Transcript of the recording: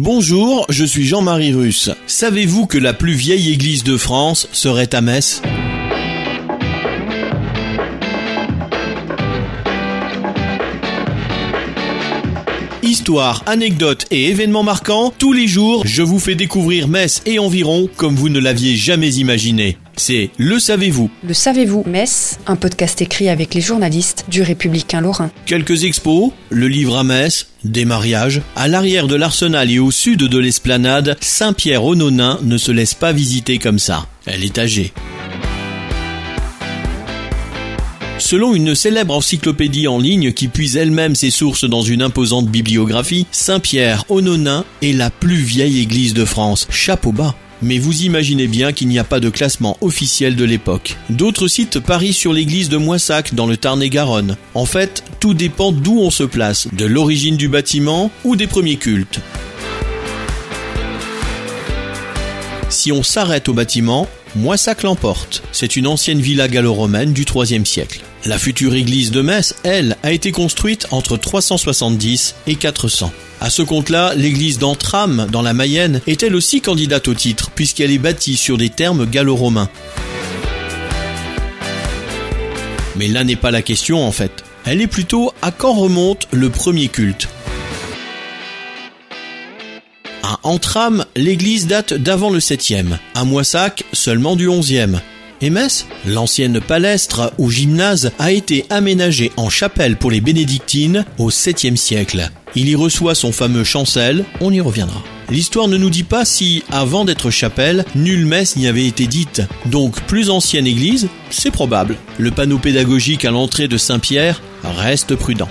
Bonjour, je suis Jean-Marie Russe. Savez-vous que la plus vieille église de France serait à Metz? Histoire, anecdotes et événements marquants, tous les jours, je vous fais découvrir Metz et environ comme vous ne l'aviez jamais imaginé. C'est Le Savez-vous Le savez-vous, Metz, un podcast écrit avec les journalistes du Républicain Lorrain. Quelques expos, le livre à Metz, des mariages. À l'arrière de l'arsenal et au sud de l'esplanade, Saint-Pierre-au-Nonain ne se laisse pas visiter comme ça. Elle est âgée. Selon une célèbre encyclopédie en ligne qui puise elle-même ses sources dans une imposante bibliographie, Saint-Pierre-au-Nonain est la plus vieille église de France. Chapeau bas. Mais vous imaginez bien qu'il n'y a pas de classement officiel de l'époque. D'autres sites parient sur l'église de Moissac dans le Tarn-et-Garonne. En fait, tout dépend d'où on se place, de l'origine du bâtiment ou des premiers cultes. Si on s'arrête au bâtiment, Moissac l'emporte. C'est une ancienne villa gallo-romaine du IIIe siècle. La future église de Metz, elle, a été construite entre 370 et 400. À ce compte-là, l'église d'Antram, dans la Mayenne, est elle aussi candidate au titre, puisqu'elle est bâtie sur des termes gallo-romains. Mais là n'est pas la question en fait. Elle est plutôt à quand remonte le premier culte? À Antram, l'église date d'avant le 7e. À Moissac, seulement du 11e. Et Metz, l'ancienne palestre ou gymnase, a été aménagée en chapelle pour les bénédictines au 7e siècle. Il y reçoit son fameux chancel, on y reviendra. L'histoire ne nous dit pas si, avant d'être chapelle, nulle messe n'y avait été dite. Donc, plus ancienne église, c'est probable. Le panneau pédagogique à l'entrée de Saint-Pierre reste prudent.